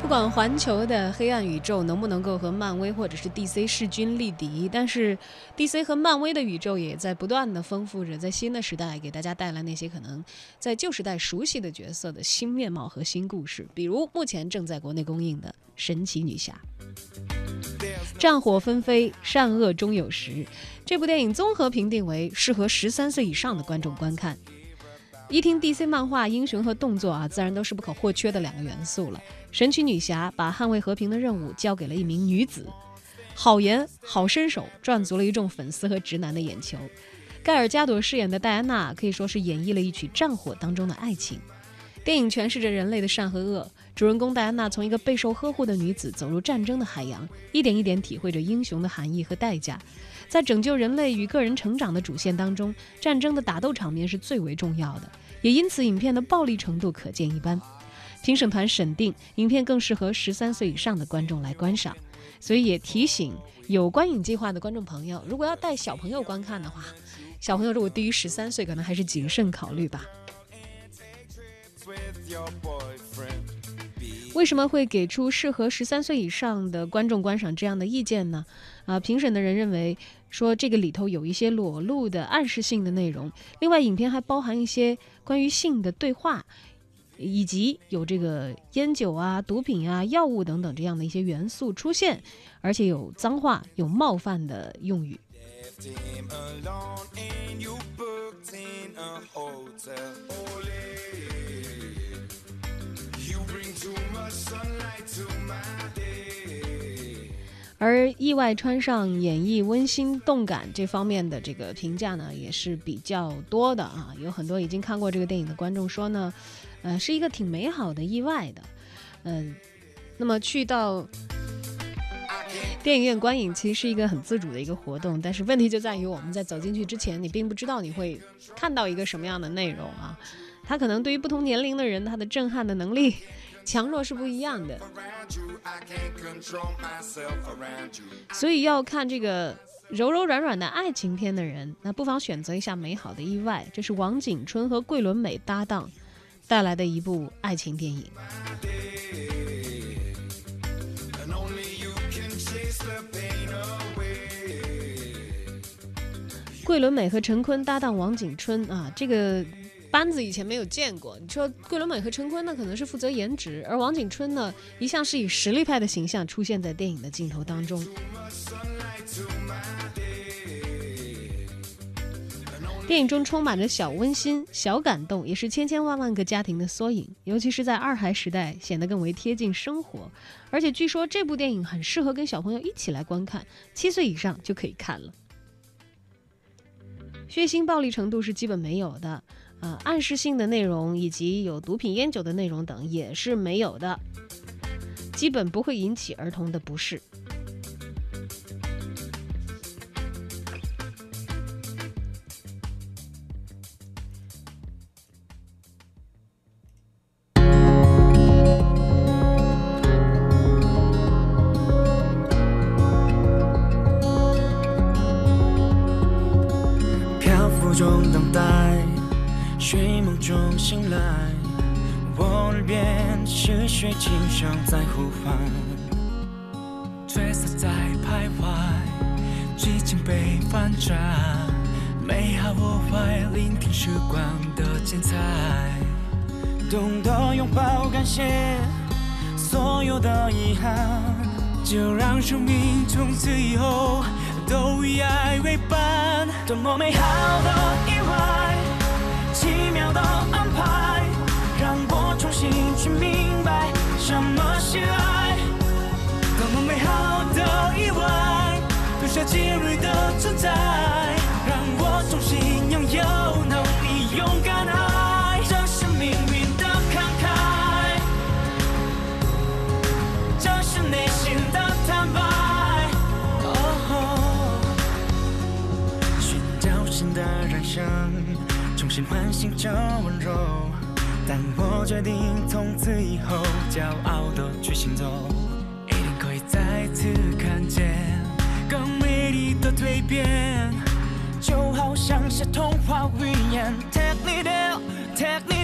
不管环球的黑暗宇宙能不能够和漫威或者是 DC 势均力敌，但是 DC 和漫威的宇宙也在不断的丰富着，在新的时代给大家带来那些可能在旧时代熟悉的角色的新面貌和新故事。比如目前正在国内公映的《神奇女侠》，战火纷飞，善恶终有时。这部电影综合评定为适合十三岁以上的观众观看。一听 DC 漫画，英雄和动作啊，自然都是不可或缺的两个元素了。神奇女侠把捍卫和平的任务交给了一名女子，好颜好身手，赚足了一众粉丝和直男的眼球。盖尔加朵饰演的戴安娜可以说是演绎了一曲战火当中的爱情。电影诠释着人类的善和恶，主人公戴安娜从一个备受呵护的女子走入战争的海洋，一点一点体会着英雄的含义和代价。在拯救人类与个人成长的主线当中，战争的打斗场面是最为重要的，也因此影片的暴力程度可见一斑。评审团审定影片更适合十三岁以上的观众来观赏，所以也提醒有观影计划的观众朋友，如果要带小朋友观看的话，小朋友如果低于十三岁，可能还是谨慎考虑吧。为什么会给出适合十三岁以上的观众观赏这样的意见呢？啊，评审的人认为说这个里头有一些裸露的暗示性的内容，另外影片还包含一些关于性的对话，以及有这个烟酒啊、毒品啊、药物等等这样的一些元素出现，而且有脏话、有冒犯的用语。Sunlight to my 而意外穿上演绎温馨动感这方面的这个评价呢，也是比较多的啊。有很多已经看过这个电影的观众说呢，呃，是一个挺美好的意外的。嗯，那么去到电影院观影其实是一个很自主的一个活动，但是问题就在于我们在走进去之前，你并不知道你会看到一个什么样的内容啊。它可能对于不同年龄的人，它的震撼的能力。强弱是不一样的，所以要看这个柔柔软软的爱情片的人，那不妨选择一下《美好的意外》，这是王景春和桂纶镁搭档带来的一部爱情电影。桂纶镁和陈坤搭档王景春啊，这个。班子以前没有见过。你说桂纶镁和陈坤呢，可能是负责颜值，而王景春呢，一向是以实力派的形象出现在电影的镜头当中。电影中充满着小温馨、小感动，也是千千万万个家庭的缩影。尤其是在二孩时代，显得更为贴近生活。而且据说这部电影很适合跟小朋友一起来观看，七岁以上就可以看了。血腥暴力程度是基本没有的。呃，暗示性的内容以及有毒品、烟酒的内容等也是没有的，基本不会引起儿童的不适。中等待。睡梦中醒来，我耳边是水清声在呼唤，角色在徘徊，剧情被反转，美好或坏，聆听时光的精彩，懂得拥抱感谢所有的遗憾，就让生命从此以后都以爱为伴，多么美好的意外。重新唤醒这温柔，但我决定从此以后骄傲的去行走，一定可以再次看见更美丽的蜕变，就好像是童话预言。Take me there, take me